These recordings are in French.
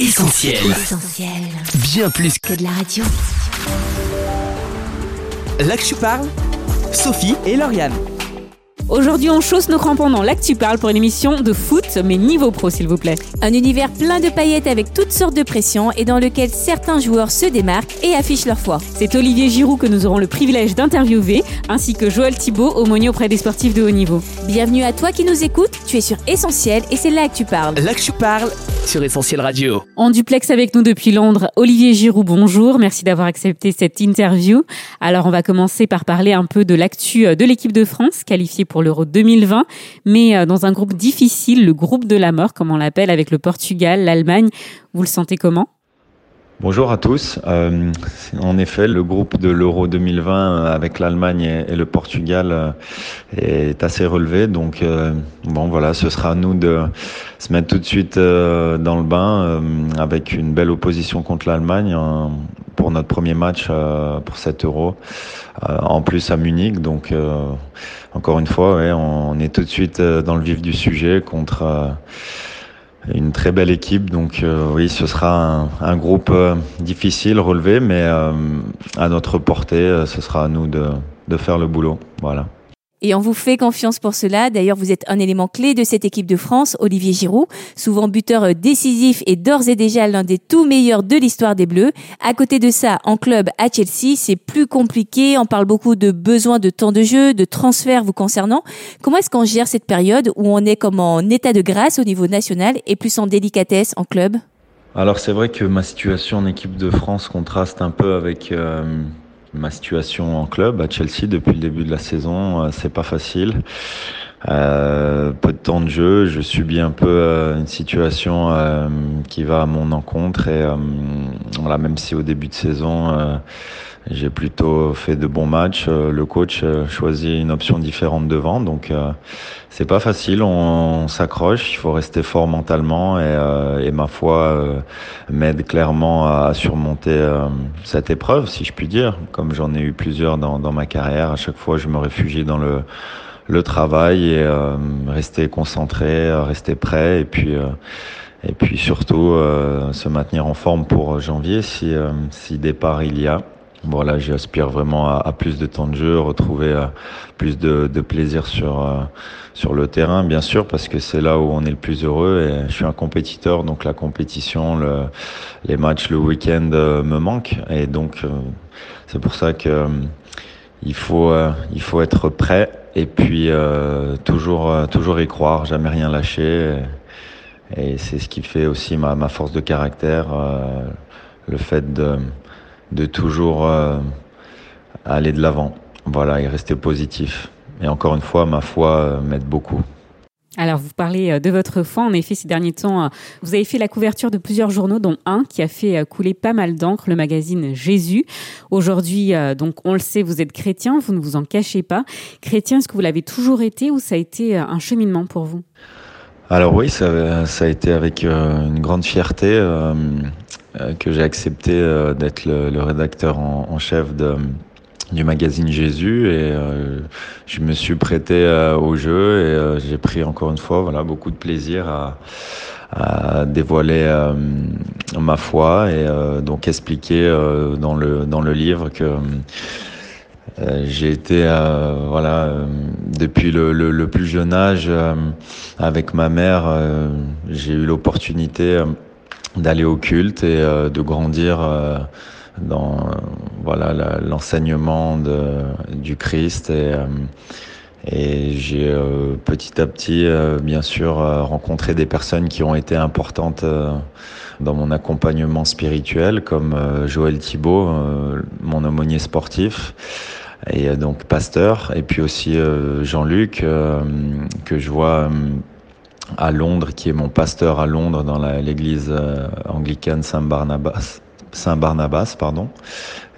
Essentiel. Essentiel. Bien plus Que de la radio. là que tu parles, Sophie et Lauriane. Aujourd'hui, on chausse nos crampons dans L'Actu Parle pour une émission de foot, mais niveau pro, s'il vous plaît. Un univers plein de paillettes avec toutes sortes de pressions et dans lequel certains joueurs se démarquent et affichent leur foi. C'est Olivier Giroud que nous aurons le privilège d'interviewer, ainsi que Joël Thibault, aumônier auprès des sportifs de haut niveau. Bienvenue à toi qui nous écoutes, tu es sur Essentiel et c'est là que tu parles. Là que tu parles sur Essentiel Radio. En duplex avec nous depuis Londres, Olivier Giroud, bonjour. Merci d'avoir accepté cette interview. Alors, on va commencer par parler un peu de l'actu de l'équipe de France, qualifiée pour l'Euro 2020, mais euh, dans un groupe difficile, le groupe de la mort, comme on l'appelle, avec le Portugal, l'Allemagne. Vous le sentez comment? Bonjour à tous. Euh, en effet, le groupe de l'Euro 2020 avec l'Allemagne et, le Portugal euh, est assez relevé. Donc, euh, bon, voilà, ce sera à nous de se mettre tout de suite euh, dans le bain euh, avec une belle opposition contre l'Allemagne euh, pour notre premier match euh, pour cet Euro. Euh, en plus à Munich. Donc, euh, encore une fois, on est tout de suite dans le vif du sujet contre. une très belle équipe, donc oui, ce sera un, groupe difficile, relevé, mais à notre portée, ce sera à nous de, de faire le boulot. Voilà. Et on vous fait confiance pour cela. D'ailleurs, vous êtes un élément clé de cette équipe de France, Olivier Giroud, souvent buteur euh, décisif et d'ores et déjà l'un des tout meilleurs de l'histoire des Bleus. À côté de ça, en club à Chelsea, c'est plus compliqué. On parle beaucoup de besoin de temps de jeu, de transfert vous concernant. Comment est-ce qu'on gère cette période où on est comme en état de grâce au niveau national et plus en délicatesse en club? Alors c'est vrai que ma situation en équipe de France contraste un peu avec euh, ma situation en club à Chelsea depuis le début de la saison. Euh, c'est pas facile. Euh, peu de temps de jeu, je subis un peu euh, une situation euh, qui va à mon encontre et euh, voilà, même si au début de saison j'ai plutôt fait de bons matchs, euh, le coach euh, choisit une option différente devant, donc euh, c'est pas facile. On, s'accroche, il faut rester fort mentalement et, euh, et ma foi euh, m'aide clairement à surmonter euh, cette épreuve, si je puis dire. Comme j'en ai eu plusieurs dans, dans ma carrière, à chaque fois je me réfugie dans le le travail et rester concentré, rester prêt et puis et puis surtout euh, se maintenir en forme pour janvier si euh, si départ il y a. Voilà, j'aspire vraiment à, plus de temps de jeu, retrouver euh, plus de, plaisir sur euh, sur le terrain, bien sûr, parce que c'est là où on est le plus heureux. Et je suis un compétiteur, donc la compétition, le, les matchs le week-end euh, me manquent, et donc c'est pour ça que il faut il faut être prêt et puis toujours toujours y croire, jamais rien lâcher. Et, et c'est ce qui fait aussi ma, ma force de caractère, le fait de de toujours euh, aller de l'avant. Voilà, et rester positif. Et encore une fois, ma foi euh, m'aide beaucoup. Alors, vous parlez euh, de votre foi. En effet, ces derniers temps, vous avez fait la couverture de plusieurs journaux, dont un qui a fait couler pas mal d'encre, le magazine Jésus. Aujourd'hui, donc, on le sait, vous êtes chrétien, vous ne vous en cachez pas. Chrétien, est-ce que vous l'avez toujours été ou ça a été un cheminement pour vous? Alors oui, ça, ça a été avec une grande fierté que j'ai accepté euh, d'être le, le rédacteur en, en chef de, du magazine Jésus et euh, je me suis prêté euh, au jeu et euh, j'ai pris encore une fois voilà beaucoup de plaisir à, à dévoiler euh, ma foi et euh, donc expliquer euh, dans le dans le livre que euh, j'ai été euh, voilà euh, depuis le, le, le plus jeune âge euh, avec ma mère euh, j'ai eu l'opportunité euh, d'aller au culte et euh, de grandir euh, dans voilà l'enseignement du Christ. Et euh, et j'ai euh, petit à petit euh, bien sûr euh, rencontré des personnes qui ont été importantes dans mon accompagnement spirituel comme Joël Thibault mon aumônier sportif et donc pasteur. Et puis aussi Jean-Luc que je vois à Londres qui est mon pasteur à Londres dans l'église euh, anglicane Saint-Barnabas Saint-Barnabas pardon.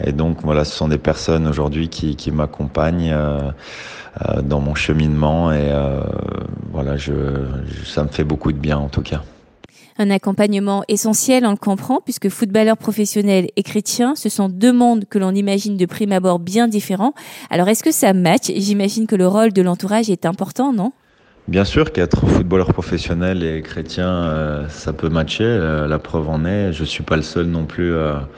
Et donc voilà ce sont des personnes aujourd'hui qui, m'accompagnent euh, euh, dans mon cheminement. Et voilà ça me fait beaucoup de bien en tout cas. Un accompagnement essentiel, on le comprend, puisque footballeur professionnel et chrétien, ce sont deux mondes que l'on imagine de prime abord bien différents. Alors est-ce que ça match? J'imagine que le rôle de l'entourage est important, non? Bien sûr qu'être footballeur professionnel et chrétien, euh, ça peut matcher. Euh, la preuve en est, je suis pas le seul non plus à,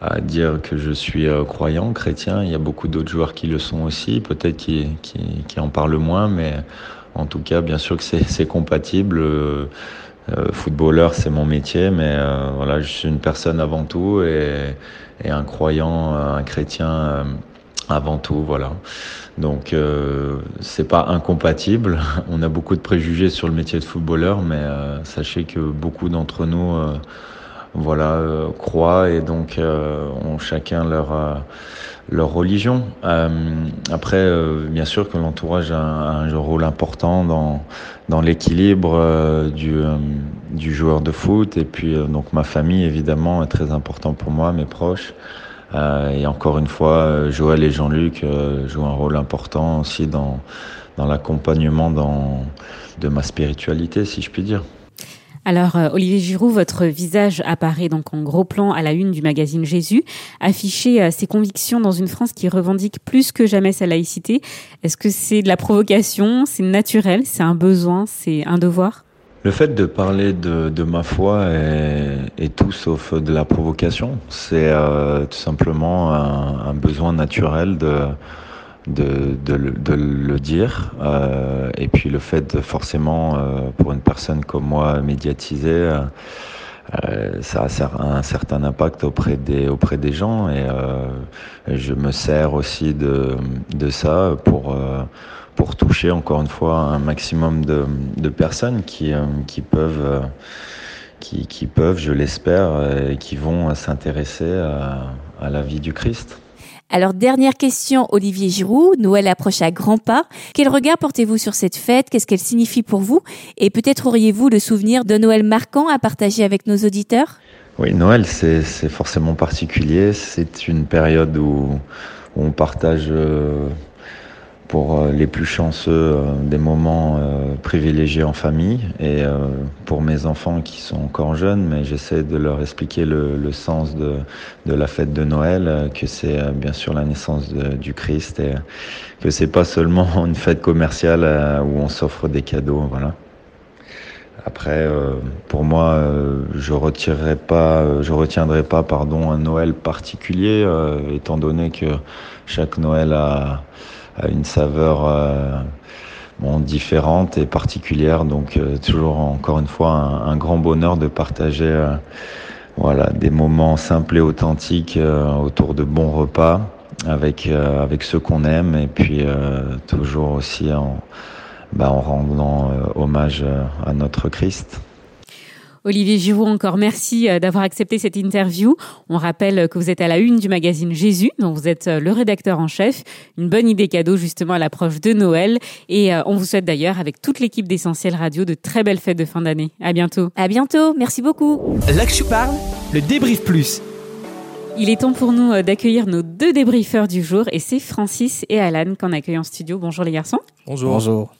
à dire que je suis euh, croyant, chrétien. Il y a beaucoup d'autres joueurs qui le sont aussi, peut-être qui, en parlent moins, mais en tout cas, bien sûr que c'est compatible. Euh, footballeur, c'est mon métier, mais euh, voilà, je suis une personne avant tout et, et un croyant, un chrétien avant tout, voilà. Donc euh, c'est pas incompatible. On a beaucoup de préjugés sur le métier de footballeur, mais euh, sachez que beaucoup d'entre nous, euh, voilà, euh, croient et donc euh, ont chacun leur leur religion. après, bien sûr que l'entourage a un, un, rôle important dans dans l'équilibre du du joueur de foot et puis donc ma famille évidemment est très important pour moi, mes proches. Euh, et encore une fois, euh, Joël et Jean-Luc euh, jouent un rôle important aussi dans, dans l'accompagnement de ma spiritualité, si je puis dire. Alors, Olivier Giroud, votre visage apparaît donc en gros plan à la une du magazine Jésus, afficher ses convictions dans une France qui revendique plus que jamais sa laïcité. Est-ce que c'est de la provocation, c'est naturel, c'est un besoin, c'est un devoir? Le fait de parler de, de ma foi est, est, tout sauf de la provocation. C'est euh, tout simplement un, un, besoin naturel de, de, de, de le dire. Euh, et puis le fait de forcément, euh, pour une personne comme moi, médiatiser, euh, ça a un certain impact auprès des, auprès des gens. Et je me sers aussi de, de ça pour euh, pour toucher encore une fois un maximum de, de personnes qui, euh, qui peuvent, euh, qui, qui, peuvent, je l'espère, euh, et qui vont s'intéresser à, à, la vie du Christ. Alors, dernière question, Olivier Giroud. Noël approche à grands pas. Quel regard portez-vous sur cette fête? Qu'est-ce qu'elle signifie pour vous? Et peut-être auriez-vous le souvenir de Noël marquant à partager avec nos auditeurs? Oui, Noël, c'est forcément particulier. C'est une période où, où on partage pour euh, les plus chanceux euh, des moments euh, privilégiés en famille et pour mes enfants qui sont encore jeunes, mais j'essaie de leur expliquer le, le, sens de, de la fête de Noël, que c'est bien sûr la naissance du Christ et que c'est pas seulement une fête commerciale où on s'offre des cadeaux, voilà. Après, pour moi, je retirerai pas, je retiendrai pas, pardon, un Noël particulier, étant donné que chaque Noël a une saveur euh, différente et particulière. Donc euh, toujours encore une fois un, grand bonheur de partager euh, voilà, des moments simples et authentiques autour de bons repas avec, ceux qu'on aime et puis toujours aussi en, bah, en rendant hommage à notre Christ. Olivier Giroud, encore merci euh, d'avoir accepté cette interview. On rappelle que vous êtes à la une du magazine Jésus, dont vous êtes euh, le rédacteur en chef. Une bonne idée cadeau justement à l'approche de Noël. Et euh, on vous souhaite d'ailleurs, avec toute l'équipe d'Essentiel Radio, de très belles fêtes de fin d'année. À bientôt. À bientôt. Merci beaucoup. Là que je parle, le débrief plus. Il est temps pour nous d'accueillir nos deux débriefeurs du jour et c'est Francis et Alan qu'on accueille en studio. Bonjour les garçons. Bonjour. Bonjour.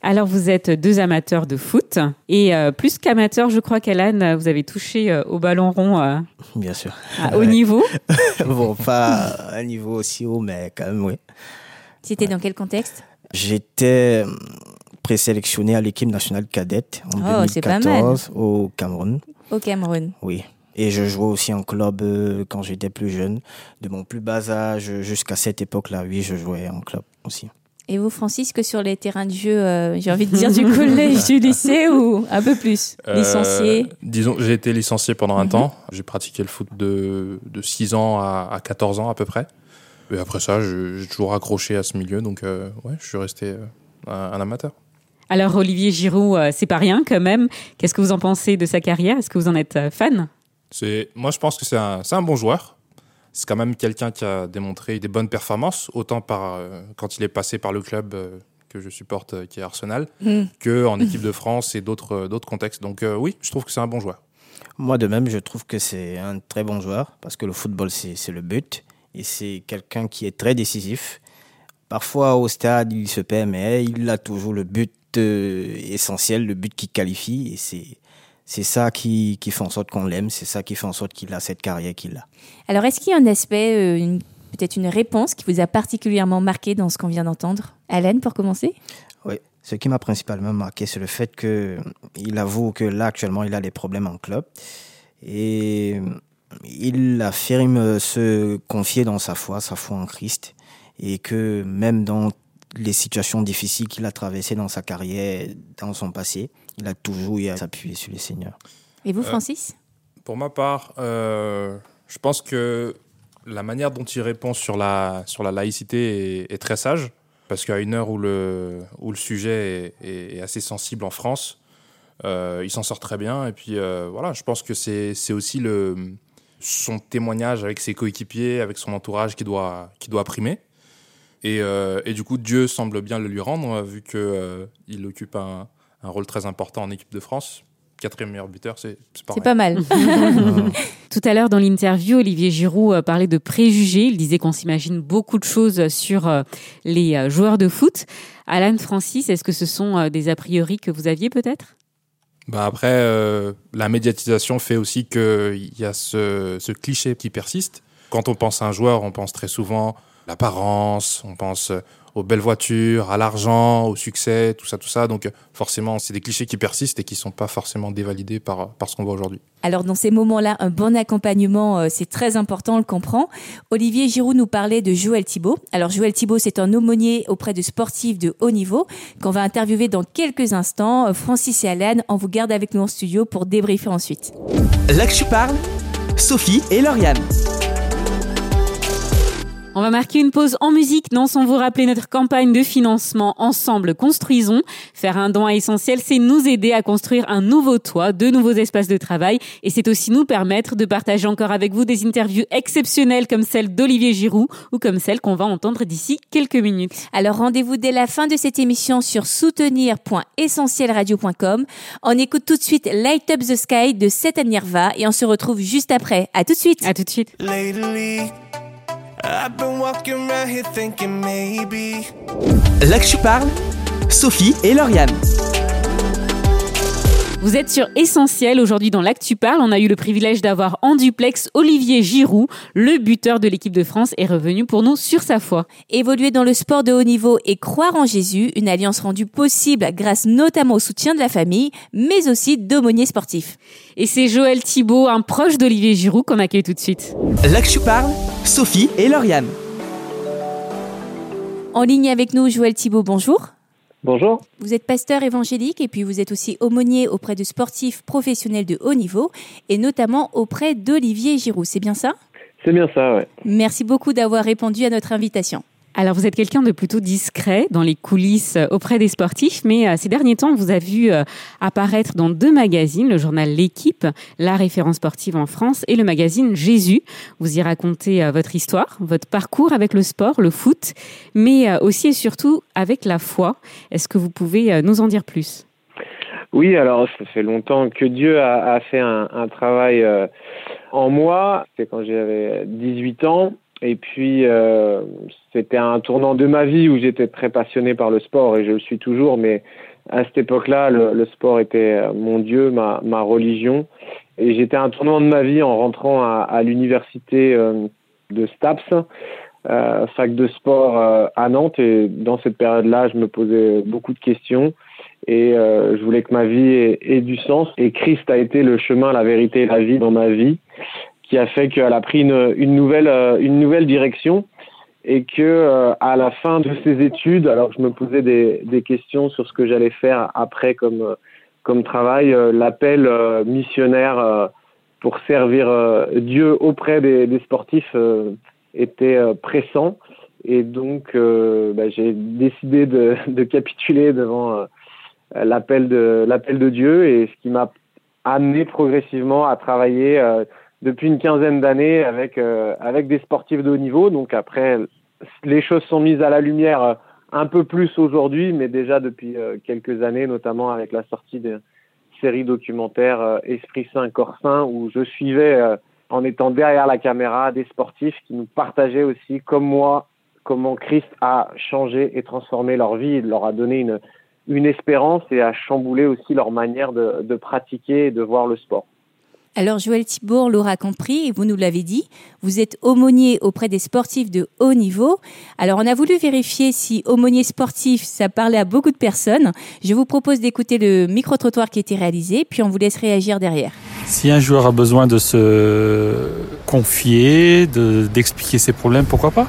Alors, vous êtes deux amateurs de foot et euh, plus qu'amateurs, je crois qu'Alan, vous avez touché euh, au ballon rond. Euh, Bien sûr. À haut niveau. bon, pas à un niveau aussi haut, mais quand même, oui. C'était ouais. dans quel contexte? J'étais présélectionné à l'équipe nationale cadette en oh, 2014 au Cameroun. Au Cameroun. Oui. Et je jouais aussi en club quand j'étais plus jeune. De mon plus bas âge jusqu'à cette époque-là, oui, je jouais en club aussi. Et vous, Francis, que sur les terrains de jeu, euh, j'ai envie de dire du collège, du lycée ou un peu plus Licencié euh, Disons, j'ai été licencié pendant un mm -hmm. temps. J'ai pratiqué le foot de, de 6 ans à, à 14 ans à peu près. Et après ça, j'ai toujours accroché à ce milieu. Donc, euh, ouais, je suis resté un, un amateur. Alors, Olivier Giroud, c'est pas rien quand même. Qu'est-ce que vous en pensez de sa carrière? Est-ce que vous en êtes fan? Moi, je pense que c'est un, un bon joueur c'est quand même quelqu'un qui a démontré des bonnes performances, autant par, euh, quand il est passé par le club euh, que je supporte, euh, qui est Arsenal, mm. que en équipe de France et d'autres d'autres contextes. Donc oui, je trouve que c'est un bon joueur. Moi de même, je trouve que c'est un très bon joueur parce que le football c'est le but et c'est quelqu'un qui est très décisif. Parfois au stade il se perd, mais il a toujours le but essentiel, le but qui qualifie et c'est c'est ça qui, qui fait en sorte qu'on l'aime, c'est ça qui fait en sorte qu'il a cette carrière qu'il a. Alors, est-ce qu'il y a un aspect, euh, une, peut-être une réponse qui vous a particulièrement marqué dans ce qu'on vient d'entendre? Alain, pour commencer? Oui, Ce qui m'a principalement marqué, c'est le fait qu'il avoue que là, actuellement, il a des problèmes en club. Et il affirme se confier dans sa foi, sa foi en Christ. Et que même dans les situations difficiles qu'il a traversées dans sa carrière, dans son passé, il a toujours eu à s'appuyer sur le Seigneur. Et vous, Francis? Pour ma part, euh, je pense que la manière dont il répond sur la, sur la laïcité est, très sage, parce qu'à une heure où le, où le sujet est, assez sensible en France, euh, il s'en sort très bien. Et puis euh, voilà, je pense que c'est aussi le, son témoignage avec ses coéquipiers, avec son entourage qui doit, qui doit primer. Et, et, du coup, Dieu semble bien le lui rendre, vu qu'il il occupe un, un, rôle très important en équipe de France quatrième meilleur buteur, c'est pas, pas mal. Tout à l'heure, dans l'interview, Olivier Giroud euh, parlait de préjugés. Il disait qu'on s'imagine beaucoup de choses sur euh, les euh, joueurs de foot. Alan Francis, est-ce que ce sont des a priori que vous aviez peut-être? Bah après, la médiatisation fait aussi qu'il y a ce, ce cliché qui persiste. Quand on pense à un joueur, on pense très souvent l'apparence, on pense aux belles voitures, à l'argent, au succès, tout ça, tout ça. Donc forcément, c'est des clichés qui persistent et qui ne sont pas forcément dévalidés par, par ce qu'on voit aujourd'hui. Alors dans ces moments-là, un bon accompagnement, euh, c'est très important, on le comprend. Olivier Giroud nous parlait de Joël Thibault. Alors Joël Thibault, c'est un aumônier auprès de sportifs de haut niveau qu'on va interviewer dans quelques instants. Euh, Francis et Alain, on vous garde avec nous en studio pour débriefer ensuite. Là que tu parles, Sophie et Lauriane. On va marquer une pause en musique, non sans vous rappeler notre campagne de financement Ensemble Construisons. Faire un don à essentiel, c'est nous aider à construire un nouveau toit, de nouveaux espaces de travail et c'est aussi nous permettre de partager encore avec vous des interviews exceptionnelles comme celle d'Olivier Giroud ou comme celle qu'on va entendre d'ici quelques minutes. Alors rendez-vous dès la fin de cette émission sur soutenir.essentielradio.com. On écoute tout de suite Light Up the Sky de Seth Nirva et on se retrouve juste après. À tout de suite. À tout de suite. Been walking around here thinking maybe. Là que tu parles, Sophie et Lauriane. Vous êtes sur Essentiel. Aujourd'hui, dans l'Actu Parle, on a eu le privilège d'avoir en duplex Olivier Giroud, le buteur de l'équipe de France, est revenu pour nous sur sa foi. Évoluer dans le sport de haut niveau et croire en Jésus, une alliance rendue possible grâce notamment au soutien de la famille, mais aussi d'aumôniers sportifs. Et c'est Joël Thibault, un proche d'Olivier Giroud, qu'on accueille tout de suite. L'Actu Parle, Sophie et Lauriane. En ligne avec nous, Joël Thibault, bonjour. Bonjour. Vous êtes pasteur évangélique et puis vous êtes aussi aumônier auprès de sportifs professionnels de haut niveau et notamment auprès d'Olivier Giroud. C'est bien ça? C'est bien ça, oui. Merci beaucoup d'avoir répondu à notre invitation. Alors, vous êtes quelqu'un de plutôt discret dans les coulisses euh, auprès des sportifs, mais euh, ces derniers temps, vous a vu euh, apparaître dans deux magazines, le journal L'équipe, la référence sportive en France, et le magazine Jésus. Vous y racontez votre histoire, votre parcours avec le sport, le foot, mais aussi et surtout avec la foi. Est-ce que vous pouvez nous en dire plus? Oui, alors ça fait longtemps que Dieu a, fait un travail en moi. C'est quand j'avais 18 ans. Et puis, euh, c'était un tournant de ma vie où j'étais très passionné par le sport et je le suis toujours, mais à cette époque-là, le, sport était mon Dieu, ma, ma religion. Et j'étais un tournant de ma vie en rentrant à, à l'université euh, de Staps, euh, fac de sport euh, à Nantes. Et dans cette période-là, je me posais beaucoup de questions et euh, je voulais que ma vie ait, ait, du sens. Et Christ a été le chemin, la vérité et la vie dans ma vie qui a fait qu'elle a pris une, une, nouvelle, euh, une nouvelle direction et que euh, à la fin de ses études, alors je me posais des, des questions sur ce que j'allais faire après comme, euh, comme travail, l'appel missionnaire pour servir Dieu auprès des, des sportifs était pressant. Et donc, bah, j'ai décidé de, de, capituler devant l'appel de, l'appel de Dieu et ce qui m'a amené progressivement à travailler depuis une quinzaine d'années avec euh, avec des sportifs de haut niveau. Donc après, les choses sont mises à la lumière euh, un peu plus aujourd'hui, mais déjà depuis euh, quelques années, notamment avec la sortie de série documentaire Esprit Saint, Corps Saint, où je suivais en étant derrière la caméra des sportifs qui nous partageaient aussi, comme moi, comment Christ a changé et transformé leur vie, leur a donné une, une espérance et a chamboulé aussi leur manière de, de pratiquer et de voir le sport. Alors Joël Thibault l'aura compris et vous nous l'avez dit, vous êtes aumônier auprès des sportifs de haut niveau. Alors on a voulu vérifier si aumônier sportif, ça parlait à beaucoup de personnes. Je vous propose d'écouter le micro-trottoir qui a été réalisé, puis on vous laisse réagir derrière. Si un joueur a besoin de se confier, d'expliquer ses problèmes, pourquoi pas?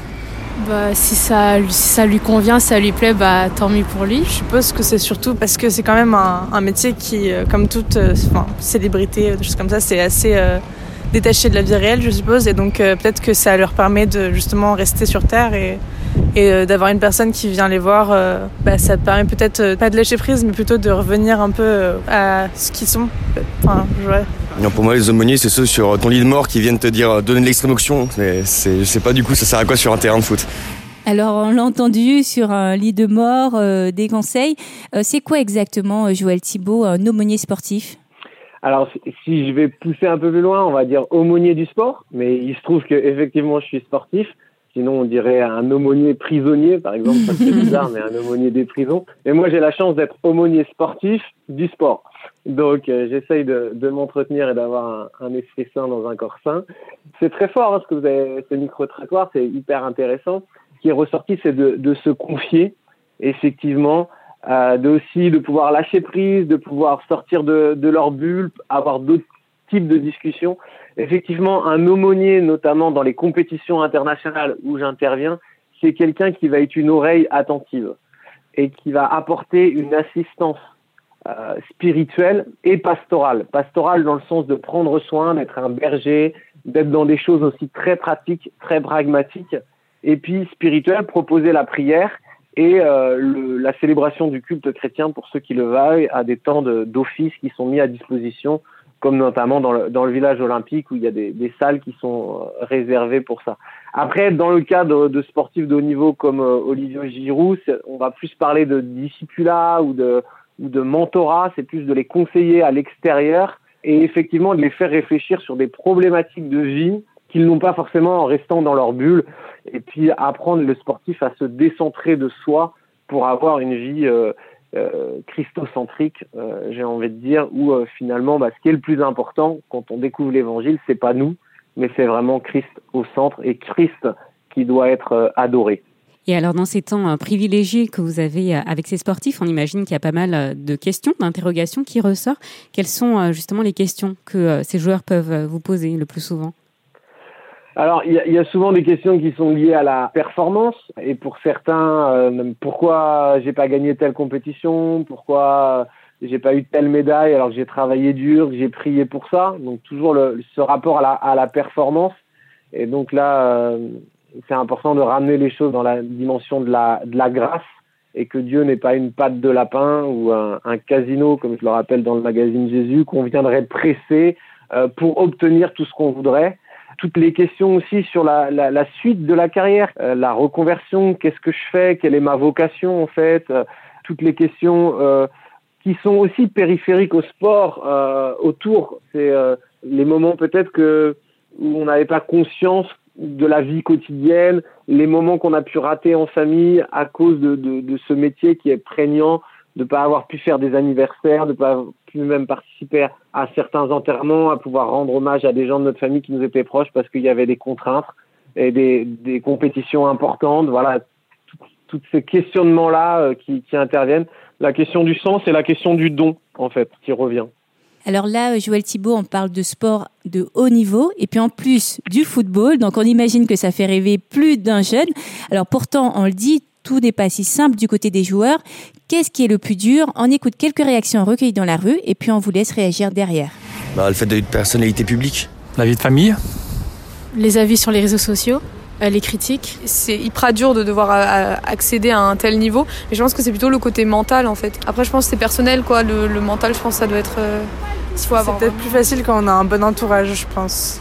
Bah, si, ça, si ça lui convient, ça lui plaît, bah, tant mieux pour lui. Je suppose que c'est surtout parce que c'est quand même un, métier qui, euh, comme toute euh, célébrité, des comme ça, c'est assez euh, détaché de la vie réelle, je suppose. Et donc peut-être que ça leur permet de justement rester sur Terre et, et d'avoir une personne qui vient les voir. bah, ça permet peut-être pas de lâcher prise, mais plutôt de revenir un peu à ce qu'ils sont. Enfin, ouais. Non, pour moi, les aumôniers, c'est ceux sur ton lit de mort qui viennent te dire euh, donner de l'extrême onction. Je sais pas du coup ça sert à quoi sur un terrain de foot? Alors, on l'a entendu sur un lit de mort, euh, des conseils. Euh, c'est quoi exactement, Joël Thibault, un aumônier sportif? Alors, si je vais pousser un peu plus loin, on va dire aumônier du sport, mais il se trouve que effectivement, je suis sportif. Sinon, on dirait un aumônier prisonnier, par exemple, ça c'est bizarre, mais un aumônier des prisons. Et moi, j'ai la chance d'être aumônier sportif du sport. Donc, euh, j'essaye de, de m'entretenir et d'avoir un, un, esprit sain dans un corps sain. C'est très fort hein, ce que vous avez, ce micro-trottoir, c'est hyper intéressant. Ce qui est ressorti, c'est de, de, se confier, effectivement, euh, de aussi de pouvoir lâcher prise, de pouvoir sortir de, de leur bulle, avoir d'autres types de discussions. Effectivement, un aumônier, notamment dans les compétitions internationales où j'interviens, c'est quelqu'un qui va être une oreille attentive et qui va apporter une assistance euh, spirituelle et pastorale. Pastorale dans le sens de prendre soin, d'être un berger, d'être dans des choses aussi très pratiques, très pragmatiques. Et puis spirituelle, proposer la prière et euh, la célébration du culte chrétien pour ceux qui le veulent à des temps d'office qui sont mis à disposition, comme notamment dans le, dans le village olympique où il y a des, des, salles qui sont euh, réservées pour ça. Après, dans le cadre de sportifs de haut niveau comme euh, Olivier Giroud, on va plus parler de discipula ou de ou de mentorat, c'est plus de les conseiller à l'extérieur et effectivement de les faire réfléchir sur des problématiques de vie qu'ils n'ont pas forcément en restant dans leur bulle et puis apprendre le sportif à se décentrer de soi pour avoir une vie euh, euh, christocentrique, euh, j'ai envie de dire, où euh, finalement, bah, ce qui est le plus important quand on découvre l'évangile, c'est pas nous, mais c'est vraiment Christ au centre et Christ qui doit être adoré. Et alors, dans ces temps privilégiés que vous avez avec ces sportifs, on imagine qu'il y a pas mal de questions, d'interrogations qui ressortent. Quelles sont justement les questions que ces joueurs peuvent vous poser le plus souvent? Alors, il y, y, a souvent des questions qui sont liées à la performance, et pour certains, euh, pourquoi j'ai pas gagné telle compétition, pourquoi j'ai pas eu telle médaille alors que j'ai travaillé dur, que j'ai prié pour ça? Donc toujours le, ce rapport à la, à la performance. Et donc là, euh, c'est important de ramener les choses dans la dimension de la, de la grâce et que Dieu n'est pas une patte de lapin ou un, un, casino, comme je le rappelle dans le magazine Jésus, qu'on viendrait presser euh, pour obtenir tout ce qu'on voudrait. Toutes les questions aussi sur la, la, la suite de la carrière, euh, la reconversion, qu'est-ce que je fais, quelle est ma vocation en fait, euh, toutes les questions euh, qui sont aussi périphériques au sport euh, autour. C'est les moments peut-être que où on n'avait pas conscience de la vie quotidienne, les moments qu'on a pu rater en famille à cause de, de, de ce métier qui est prégnant, de ne pas avoir pu faire des anniversaires, de ne pas pu même participer à certains enterrements, à pouvoir rendre hommage à des gens de notre famille qui nous étaient proches parce qu'il y avait des contraintes et des, compétitions importantes. Voilà, tous ces questionnements-là euh, qui, qui interviennent. La question du sens et la question du don, en fait, qui revient. Alors là, Joël Thibault, on parle de sport de haut niveau et puis en plus du football. Donc on imagine que ça fait rêver plus d'un jeune. Alors pourtant, on le dit, tout n'est pas si simple du côté des joueurs. Qu'est-ce qui est le plus dur? On écoute quelques réactions recueillies dans la rue et puis on vous laisse réagir derrière. Bah, le fait d'être personnalité publique. La vie de famille? Les avis sur les réseaux sociaux. Les critiques. C'est hyper dur de devoir accéder à un tel niveau. Mais je pense que c'est plutôt le côté mental en fait. Après, je pense que c'est personnel quoi. Le, le, mental, je pense que ça doit être. Euh, c'est peut-être plus facile quand on a un bon entourage, je pense.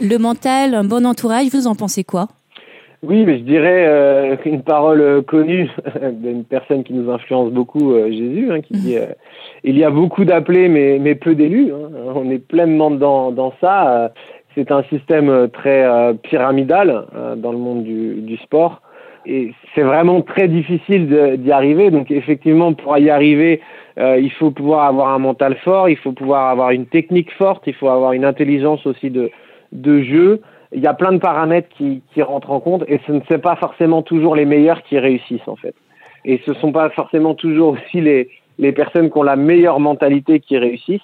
Le mental, un bon entourage, vous en pensez quoi? Oui, mais je dirais euh, une parole connue d'une personne qui nous influence beaucoup, euh, Jésus, hein, qui dit euh, il y a beaucoup d'appelés mais, mais peu d'élus. Hein. On est pleinement dans, dans ça. C'est un système très pyramidal dans le monde du, du sport. Et c'est vraiment très difficile d'y arriver. Donc effectivement, pour y arriver, euh, il faut pouvoir avoir un mental fort, il faut pouvoir avoir une technique forte, il faut avoir une intelligence aussi de, de jeu. Il y a plein de paramètres qui, qui rentrent en compte et ce ne sont pas forcément toujours les meilleurs qui réussissent en fait. Et ce ne sont pas forcément toujours aussi les, les personnes qui ont la meilleure mentalité qui réussissent.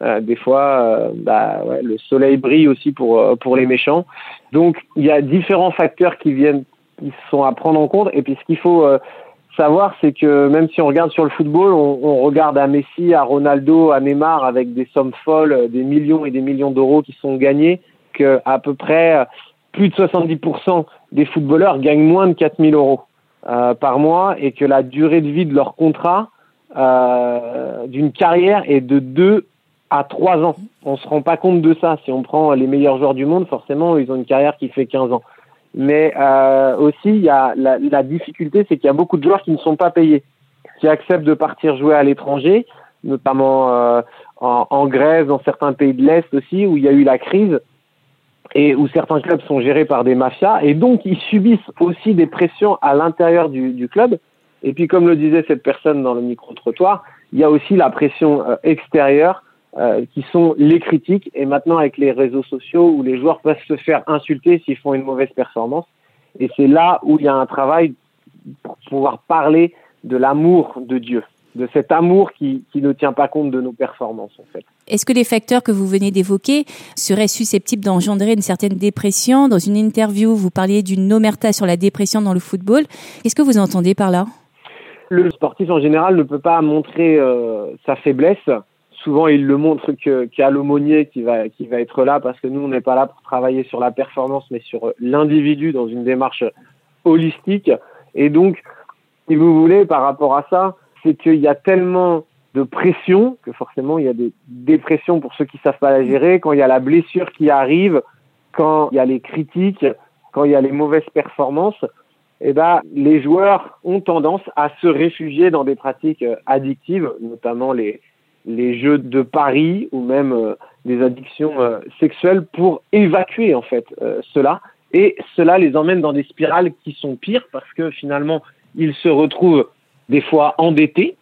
Euh, des fois, euh, bah, ouais, le soleil brille aussi pour, euh, pour les méchants. Donc, il y a différents facteurs qui viennent, qui sont à prendre en compte. Et puis, ce qu'il faut euh, savoir, c'est que même si on regarde sur le football, on, on, regarde à Messi, à Ronaldo, à Neymar avec des sommes folles, des millions et des millions d'euros qui sont gagnés, que à peu près plus de 70% des footballeurs gagnent moins de 4000 euros par mois et que la durée de vie de leur contrat euh, d'une carrière est de 2 à 3 ans. On se rend pas compte de ça. Si on prend les meilleurs joueurs du monde, forcément, ils ont une carrière qui fait 15 ans. Mais euh, aussi, il y a la, difficulté, c'est qu'il y a beaucoup de joueurs qui ne sont pas payés, qui acceptent de partir jouer à l'étranger, notamment euh, en, en Grèce, dans certains pays de l'Est aussi, où il y a eu la crise et où certains clubs sont gérés par des mafias, et donc ils subissent aussi des pressions à l'intérieur du, du club. Et puis, comme le disait cette personne dans le micro-trottoir, il y a aussi la pression euh, extérieure euh, qui sont les critiques. Et maintenant, avec les réseaux sociaux, où les joueurs peuvent se faire insulter s'ils font une mauvaise performance. Et c'est là où il y a un travail pour pouvoir parler de l'amour de Dieu, de cet amour qui, qui ne tient pas compte de nos performances, en fait. Est-ce que les facteurs que vous venez d'évoquer seraient susceptibles d'engendrer une certaine dépression Dans une interview, vous parliez d'une omerta sur la dépression dans le football. Qu'est-ce que vous entendez par là? Le sportif en général ne peut pas montrer euh, sa faiblesse. Souvent il le montre que a l'aumônier qui va qui va être là parce que nous on n'est pas là pour travailler sur la performance mais sur l'individu dans une démarche holistique. Et donc si vous voulez par rapport à ça c'est qu'il y a tellement de pression que forcément il y a des dépressions pour ceux qui savent pas la gérer quand il y a la blessure qui arrive quand il y a les critiques quand il y a les mauvaises performances eh ben, les joueurs ont tendance à se réfugier dans des pratiques addictives, notamment les, les jeux de paris ou même euh, des addictions euh, sexuelles pour évacuer en fait euh, cela. Et cela les emmène dans des spirales qui sont pires parce que finalement ils se retrouvent des fois endettés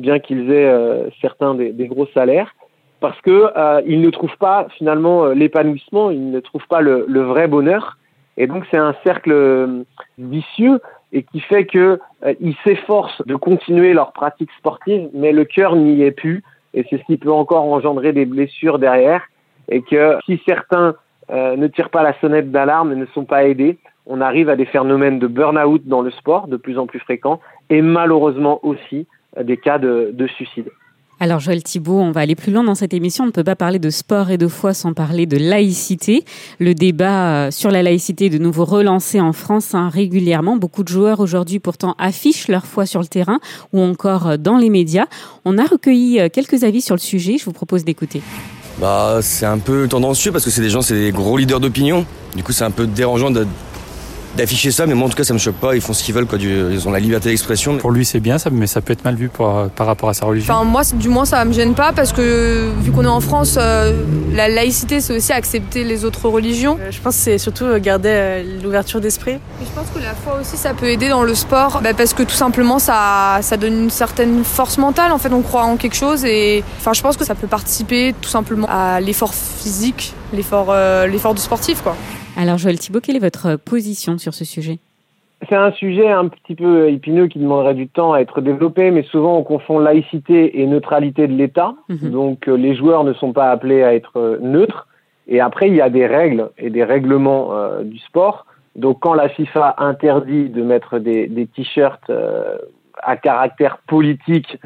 bien qu'ils aient certains des, gros salaires parce que ils ne trouvent pas finalement l'épanouissement ils ne trouvent pas le, vrai bonheur. Et donc c'est un cercle vicieux et qui fait que ils s'efforcent de continuer leur pratique sportive mais le cœur n'y est plus. Et c'est ce qui peut encore engendrer des blessures derrière. Et que si certains euh, ne tirent pas la sonnette d'alarme et ne sont pas aidés, on arrive à des phénomènes de burn-out dans le sport de plus en plus fréquents et malheureusement aussi des cas de, de suicide. Alors Joël Thibault, on va aller plus loin dans cette émission. On ne peut pas parler de sport et de foi sans parler de laïcité. Le débat euh, sur la laïcité est de nouveau relancé en France hein, régulièrement. Beaucoup de joueurs aujourd'hui pourtant affichent leur foi sur le terrain ou encore euh, dans les médias. On a recueilli euh, quelques avis sur le sujet. Je vous propose d'écouter. Bah, c'est un peu tendancieux parce que c'est des gens, c'est des gros leaders d'opinion. Du coup, c'est un peu dérangeant de d'afficher ça, mais moi en tout cas ça me choque pas, ils font ce qu'ils veulent, quoi, ils ont la liberté d'expression. Pour lui c'est bien, ça, mais ça peut être mal vu pour, par rapport à sa religion. Enfin moi du moins ça me gêne pas parce que vu qu'on est en France, euh, la laïcité c'est aussi accepter les autres religions. Euh, je pense que c'est surtout garder euh, l'ouverture d'esprit. je pense que la foi aussi ça peut aider dans le sport bah, parce que tout simplement ça, ça donne une certaine force mentale, en fait on croit en quelque chose et enfin je pense que ça peut participer tout simplement à l'effort physique, l'effort l'effort du sportif quoi. Alors Joël Thibault, quelle est votre position sur ce sujet? C'est un sujet un petit peu épineux qui demanderait du temps à être développé, mais souvent on confond laïcité et neutralité de l'État. Mmh. Donc euh, les joueurs ne sont pas appelés à être euh, neutres. Et après, il y a des règles et des règlements euh, du sport. Donc quand la FIFA interdit de mettre des, des t-shirts euh, à caractère politique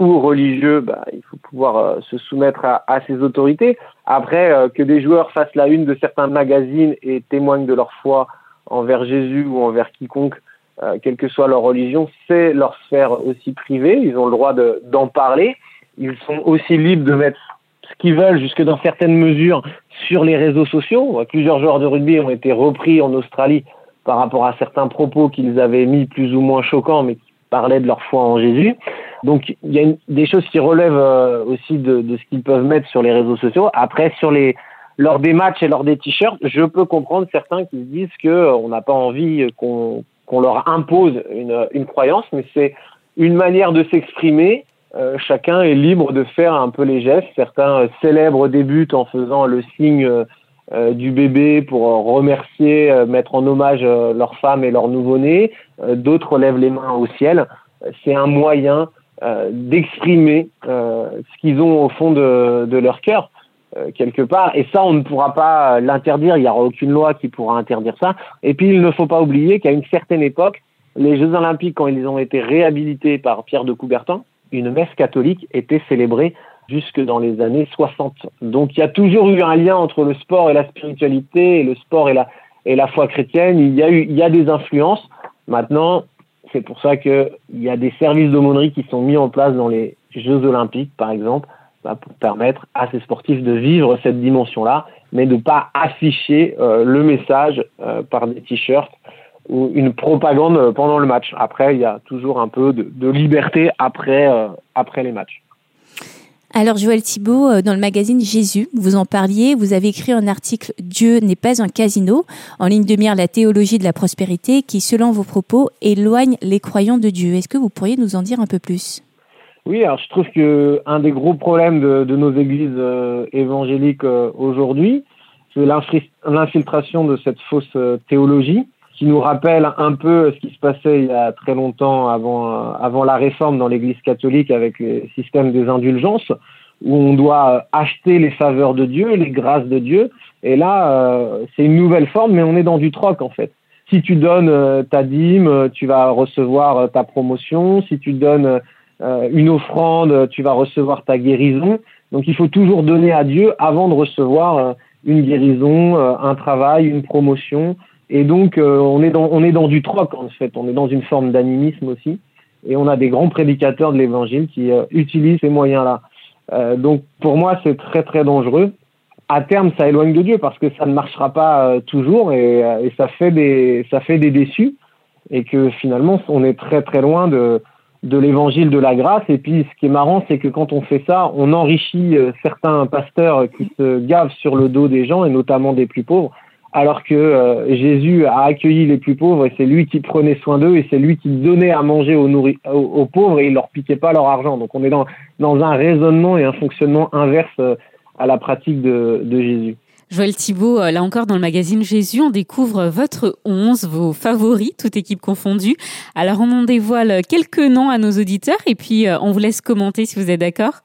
ou religieux, bah, il faut pouvoir euh, se soumettre à, à, ces autorités. Après, euh, que des joueurs fassent la une de certains magazines et témoignent de leur foi envers Jésus ou envers quiconque, euh, quelle que soit leur religion, c'est leur sphère aussi privée. Ils ont le droit d'en parler. Ils sont aussi libres de mettre ce qu'ils veulent, jusque dans certaines mesures, sur les réseaux sociaux. Plusieurs joueurs de rugby ont été repris en Australie par rapport à certains propos qu'ils avaient mis plus ou moins choquants, mais qui parlaient de leur foi en Jésus. Donc il y a des choses qui relèvent euh, aussi de, de ce qu'ils peuvent mettre sur les réseaux sociaux. Après, sur les lors des matchs et lors des t-shirts, je peux comprendre certains qui se disent que euh, on n'a pas envie qu'on leur impose une, une croyance, mais c'est une manière de s'exprimer. Euh, chacun est libre de faire un peu les gestes. Certains célèbrent des buts en faisant le signe du bébé pour remercier, euh, mettre en hommage leur femme et leur nouveau-né. D'autres lèvent les mains au ciel. C'est un moyen d'exprimer ce qu'ils ont au fond de, de leur cœur. quelque part et ça on ne pourra pas l'interdire il n'y aura aucune loi qui pourra interdire ça et puis il ne faut pas oublier qu'à une certaine époque les Jeux Olympiques, quand ils ont été réhabilités par Pierre de Coubertin, une messe catholique était célébrée jusque dans les années 60. Donc il y a toujours eu un lien entre le sport et la spiritualité, et le sport et la, et la foi chrétienne. Il y a eu, il y a des influences. Maintenant, c'est pour ça qu'il y a des services d'aumônerie qui sont mis en place dans les Jeux Olympiques, par exemple, bah, pour permettre à ces sportifs de vivre cette dimension-là, mais de ne pas afficher euh, le message euh, par des t-shirts ou une propagande pendant le match. Après, il y a toujours un peu de, liberté après, euh, après les matchs. Alors Joël Thibault, euh, dans le magazine Jésus, vous en parliez, vous avez écrit un article Dieu n'est pas un casino, en ligne de mire la théologie de la prospérité, qui selon vos propos éloigne les croyants de Dieu. Est-ce que vous pourriez nous en dire un peu plus? Oui, alors je trouve que un des gros problèmes de, nos églises euh, évangéliques aujourd'hui, c'est l'infiltration de cette fausse théologie qui nous rappelle un peu ce qui se passait il y a très longtemps avant, avant la réforme dans l'Église catholique avec le système des indulgences, où on doit acheter les faveurs de Dieu, les grâces de Dieu. Et là, euh, c'est une nouvelle forme, mais on est dans du troc en fait. Si tu donnes euh, ta dîme, tu vas recevoir euh, ta promotion. Si tu donnes une offrande, tu vas recevoir ta guérison. Donc il faut toujours donner à Dieu avant de recevoir une guérison, un travail, une promotion. Et donc, euh, on, est dans, on est dans du troc, en fait. On est dans une forme d'animisme aussi. Et on a des grands prédicateurs de l'évangile qui euh, utilisent ces moyens-là. Euh, donc, pour moi, c'est très, très dangereux. À terme, ça éloigne de Dieu parce que ça ne marchera pas toujours et, et, ça, fait des, ça fait des déçus. Et que finalement, on est très, très loin de, de l'évangile de la grâce. Et puis, ce qui est marrant, c'est que quand on fait ça, on enrichit certains pasteurs qui se gavent sur le dos des gens et notamment des plus pauvres alors que euh, Jésus a accueilli les plus pauvres et c'est lui qui prenait soin d'eux et c'est lui qui donnait à manger aux, pauvres et il leur piquait pas leur argent. Donc on est dans, dans un raisonnement et un fonctionnement inverse euh, à la pratique de, de Jésus. Joël Thibault, euh, là encore dans le magazine Jésus, on découvre votre 11, vos favoris, toute équipe confondue. Alors on en dévoile quelques noms à nos auditeurs et puis on vous laisse commenter si vous êtes d'accord.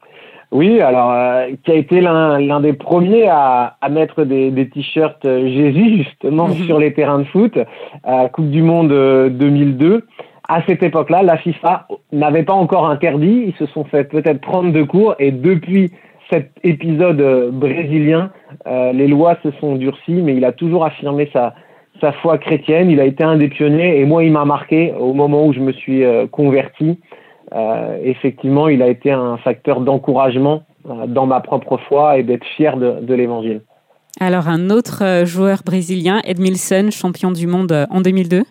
Oui, alors euh, qui a été l'un des premiers à, à mettre des, des t-shirts euh, Jésus justement mhm. sur les terrains de foot à Coupe du Monde 2002. Euh, à cette époque-là, la FIFA n'avait pas encore interdit. Ils se sont fait peut-être prendre de cours et depuis cet épisode brésilien, les lois se sont durcies, mais il a toujours affirmé sa, sa foi chrétienne. Il a été un des pionniers et moi, il m'a marqué au moment où je me suis converti. Euh, effectivement, il a été un facteur d'encouragement euh, dans ma propre foi et d'être fier de, de l'évangile. Alors, un autre euh, joueur brésilien, Edmilson, champion du monde en 2002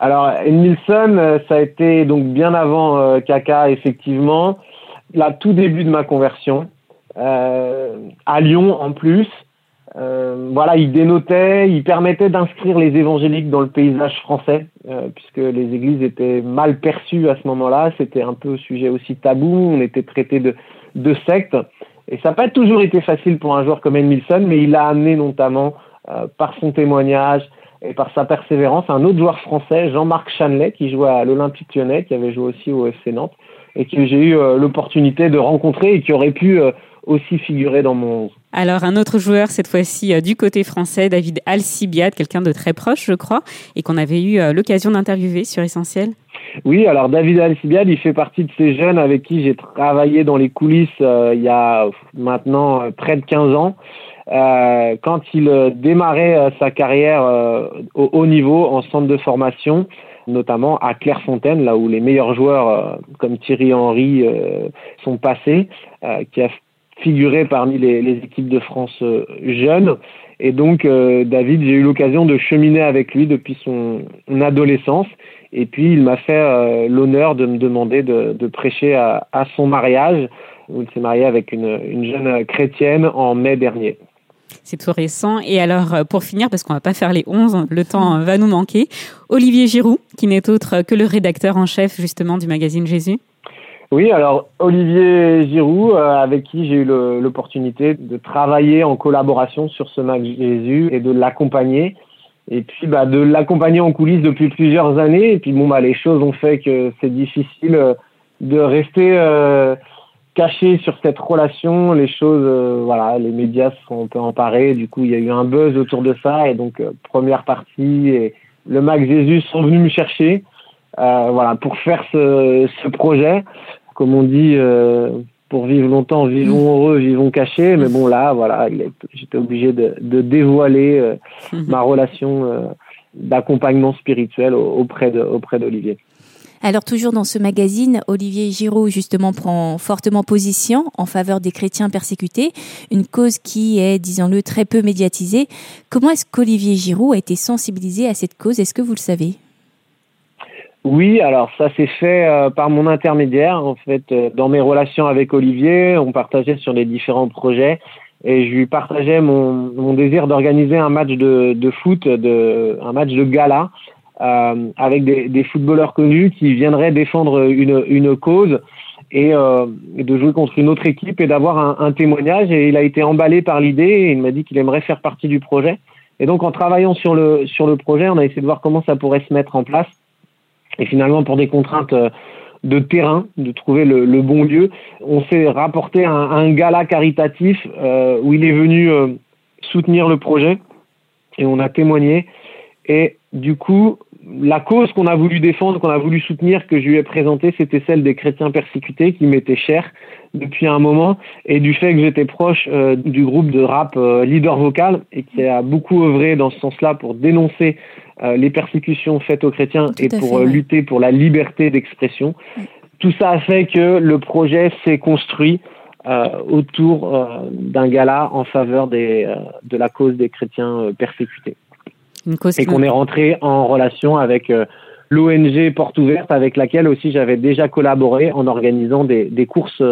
Alors, Edmilson, ça a été donc bien avant Kaka, effectivement. Là, tout début de ma conversion. à Lyon, en plus. Euh, voilà, il dénotait, il permettait d'inscrire les évangéliques dans le paysage français, euh, puisque les églises étaient mal perçues à ce moment-là. C'était un peu sujet aussi tabou. On était traité de, de secte. Et ça n'a pas toujours été facile pour un joueur comme Emilson, mais il a amené notamment euh, par son témoignage et par sa persévérance un autre joueur français, Jean-Marc Chanlet, qui jouait à l'Olympique lyonnais, qui avait joué aussi au FC Nantes, et que j'ai eu l'opportunité de rencontrer et qui aurait pu aussi figurer dans mon alors un autre joueur, cette fois-ci euh, du côté français, David Alcibiade, quelqu'un de très proche, je crois, et qu'on avait eu euh, l'occasion d'interviewer sur Essentiel. Oui, alors David Alcibiade, il fait partie de ces jeunes avec qui j'ai travaillé dans les coulisses euh, il y a maintenant près de 15 ans. quand il démarrait sa carrière au haut niveau en centre de formation, notamment à Clairefontaine, là où les meilleurs joueurs comme Thierry Henry sont passés, qui a figurait parmi les, équipes de France euh, jeunes. Et donc, euh, David, j'ai eu l'occasion de cheminer avec lui depuis son adolescence. Et puis, il m'a fait euh, l'honneur de me demander de, prêcher à, son mariage, où il s'est marié avec une, une jeune chrétienne en mai dernier. C'est tout récent. Et alors, pour finir, parce qu'on va pas faire les 11, le temps va nous manquer, Olivier Giroud, qui n'est autre que le rédacteur en chef justement du magazine Jésus. Oui, alors Olivier Giroud, euh, avec qui j'ai eu l'opportunité de travailler en collaboration sur ce Mag Jésus et de l'accompagner. Et puis bah, de l'accompagner en coulisses depuis plusieurs années. Et puis bon, bah, les choses ont fait que c'est difficile euh, de rester euh, caché sur cette relation. Les choses, voilà, les médias se sont un peu emparés. Du coup, il y a eu un buzz autour de ça. Et donc, première partie, et le Mag Jésus sont venus me chercher. voilà, pour faire ce projet comme on dit, euh, pour vivre longtemps, vivons mm. heureux, vivons cachés. Mais bon, là, voilà, j'étais obligé de, dévoiler euh, mm-hmm. ma relation euh, d'accompagnement spirituel auprès de, auprès d'Olivier. Alors toujours dans ce magazine, Olivier Giraud justement prend fortement position en faveur des chrétiens persécutés, une cause qui est, disons-le, très peu médiatisée. Comment est-ce qu'Olivier Giraud a été sensibilisé à cette cause? Est-ce que vous le savez? Oui, alors ça s'est fait euh, par mon intermédiaire. En fait, euh, dans mes relations avec Olivier, on partageait sur les différents projets et je lui partageais mon, mon désir d'organiser un match de, de, foot, de, un match de gala euh, avec des, des, footballeurs connus qui viendraient défendre une, une cause et, euh, de jouer contre une autre équipe et d'avoir un, un, témoignage. Et il a été emballé par l'idée et il m'a dit qu'il aimerait faire partie du projet. Et donc en travaillant sur le, sur le projet, on a essayé de voir comment ça pourrait se mettre en place. Et finalement, pour des contraintes euh, de terrain, de trouver le, bon lieu, on s'est rapporté à un, gala caritatif euh, où il est venu euh, soutenir le projet et on a témoigné. Et du coup, la cause qu'on a voulu défendre, qu'on a voulu soutenir, que je lui ai présentée, c'était celle des chrétiens persécutés qui m'étaient chers depuis un moment et du fait que j'étais proche du groupe de rap Leader Vocal et qui a beaucoup œuvré dans ce sens-là pour dénoncer les persécutions faites aux chrétiens et pour lutter pour la liberté d'expression. Tout ça a fait que le projet s'est construit autour d'un gala en faveur des, de la cause des chrétiens persécutés et qu'on est rentré en relation avec euh, l'ONG Porte Ouverte, avec laquelle aussi j'avais déjà collaboré en organisant des, des courses.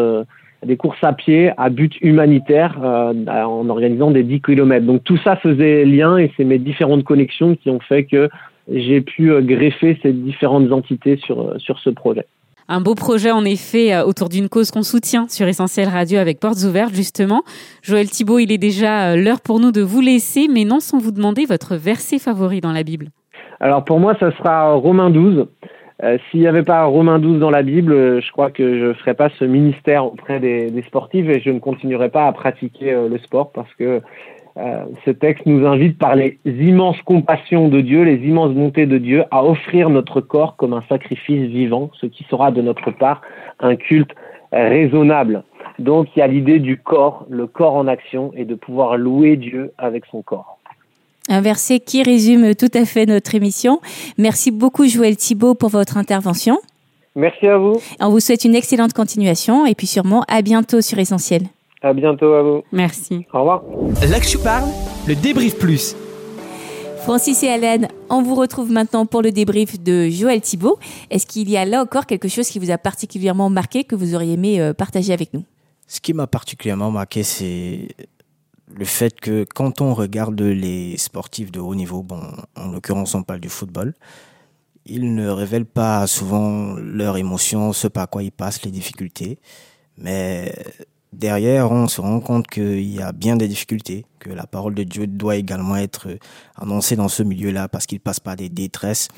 Euh, des courses à pied à but humanitaire euh, en organisant des 10 km. Donc tout ça faisait lien et c'est mes différentes connexions qui ont fait que j'ai pu greffer ces différentes entités sur, sur ce projet. Un beau projet en effet euh, autour d'une cause qu'on soutient sur Essentiel Radio avec Portes Ouvertes justement. Joël Thibault, il est déjà euh, l'heure pour nous de vous laisser, mais non sans vous demander votre verset favori dans la Bible. Alors pour moi, ça sera Romains 12. Euh, S'il n'y avait pas Romains 12 dans la Bible, je crois que je ne ferais pas ce ministère auprès des, sportifs et je ne continuerais pas à pratiquer le sport parce que euh, ce texte nous invite par les immenses compassions de Dieu, les immenses bontés de Dieu, à offrir notre corps comme un sacrifice vivant, ce qui sera de notre part un culte raisonnable. Donc il y a l'idée du corps, le corps en action, et de pouvoir louer Dieu avec son corps. Un verset qui résume tout à fait notre émission. Merci beaucoup Joël Thibault pour votre intervention. Merci à vous. On vous souhaite une excellente continuation et puis sûrement à bientôt sur Essentiel. À bientôt à vous. Merci. Au revoir. Là que je parle, le débrief plus. Francis et Alain, on vous retrouve maintenant pour le débrief de Joël Thibault. Est-ce qu'il y a là encore quelque chose qui vous a particulièrement marqué, que vous auriez aimé euh, partager avec nous? Ce qui m'a particulièrement marqué, c'est le fait que quand on regarde les sportifs de haut niveau, bon, en l'occurrence on parle du football, ils ne révèlent pas souvent leurs émotions, ce par quoi ils passent, les difficultés. Mais derrière, on se rend compte qu'il y a bien des difficultés, que la parole de Dieu doit également être annoncée dans ce milieu-là parce qu'il passe par des détresses.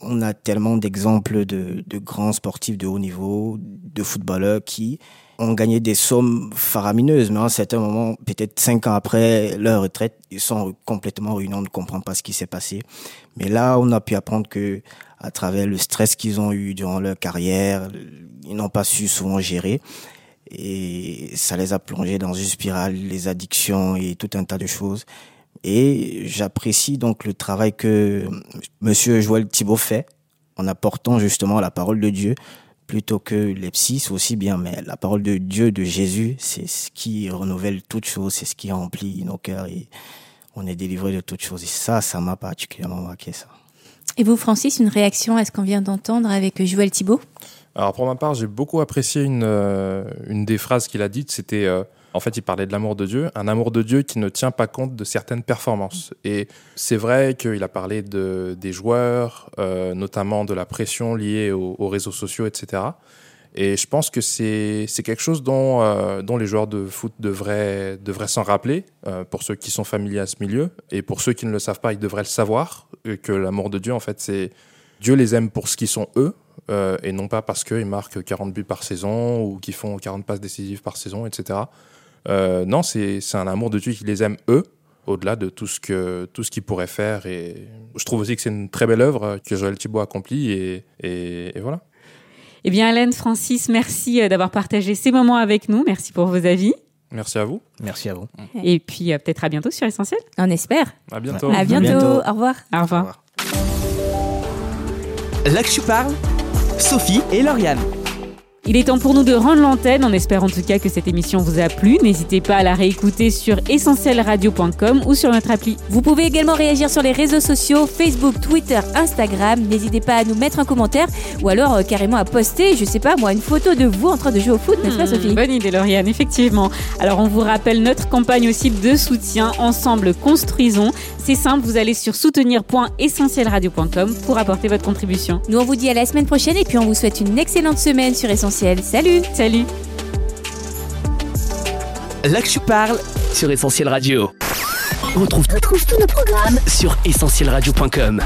On a tellement d'exemples de, de, grands sportifs de haut niveau, de footballeurs qui ont gagné des sommes faramineuses, mais à un certain moment, peut-être cinq ans après leur retraite, ils sont complètement ruinés, on ne comprend pas ce qui s'est passé. Mais là, on a pu apprendre que, à travers le stress qu'ils ont eu durant leur carrière, ils n'ont pas su souvent gérer et ça les a plongés dans une spirale, les addictions et tout un tas de choses. Et j'apprécie donc le travail que Monsieur Joël Thibault fait en apportant justement la parole de Dieu plutôt que les psys, c'est aussi bien, mais la parole de Dieu, de Jésus, c'est ce qui renouvelle toutes choses, c'est ce qui remplit nos cœurs et on est délivré de toutes choses. Et ça, ça m'a particulièrement marqué ça. Et vous, Francis, une réaction à ce qu'on vient d'entendre avec Joël Thibault? Alors pour ma part, j'ai beaucoup apprécié une, euh, une des phrases qu'il a dites, c'était euh, En fait, il parlait de l'amour de Dieu, un amour de Dieu qui ne tient pas compte de certaines performances. Et c'est vrai qu'il a parlé de, des joueurs, euh, notamment de la pression liée aux, aux réseaux sociaux, etc. Et je pense que c'est quelque chose dont, euh, dont les joueurs de foot devraient, devraient s'en rappeler, euh, pour ceux qui sont familiers à ce milieu. Et pour ceux qui ne le savent pas, ils devraient le savoir, que l'amour de Dieu, en fait, c'est Dieu les aime pour ce qu'ils sont eux, et non pas parce qu'ils marquent 40 buts par saison ou qu'ils font 40 passes décisives par saison, etc. Euh, non, c'est c'est un amour de Dieu qui les aime eux, au-delà de tout ce que tout ce qu'ils pourraient faire. Et je trouve aussi que c'est une très belle œuvre que Joël Thibault accomplit, et, et, et voilà. Eh bien, Hélène, Francis, merci euh, d'avoir partagé ces moments avec nous. Merci pour vos avis. Merci à vous. Merci à vous. Et puis, euh, peut-être à bientôt sur Essentiel. On espère. À bientôt. À bientôt. Au revoir. Au revoir. L'Actu parle, Sophie et Lauriane. Il est temps pour nous de rendre l'antenne. On espère en tout cas que cette émission vous a plu. N'hésitez pas à la réécouter sur essentielradio.com ou sur notre appli. Vous pouvez également réagir sur les réseaux sociaux, Facebook, Twitter, Instagram. N'hésitez pas à nous mettre un commentaire ou alors euh, carrément à poster, je sais pas moi, une photo de vous en train de jouer au foot, n'est-ce pas Hmm, Sophie? Bonne idée, Lauriane, effectivement. Alors, on vous rappelle notre campagne aussi de soutien. Ensemble, construisons. C'est simple, vous allez sur soutenir.essentielradio.com pour apporter votre contribution. Nous on vous dit à la semaine prochaine et puis on vous souhaite une excellente semaine sur Essentiel. Salut Salut L'Actu parle sur Essentiel Radio. On retrouve, retrouve tous nos programmes sur essentielradio.com.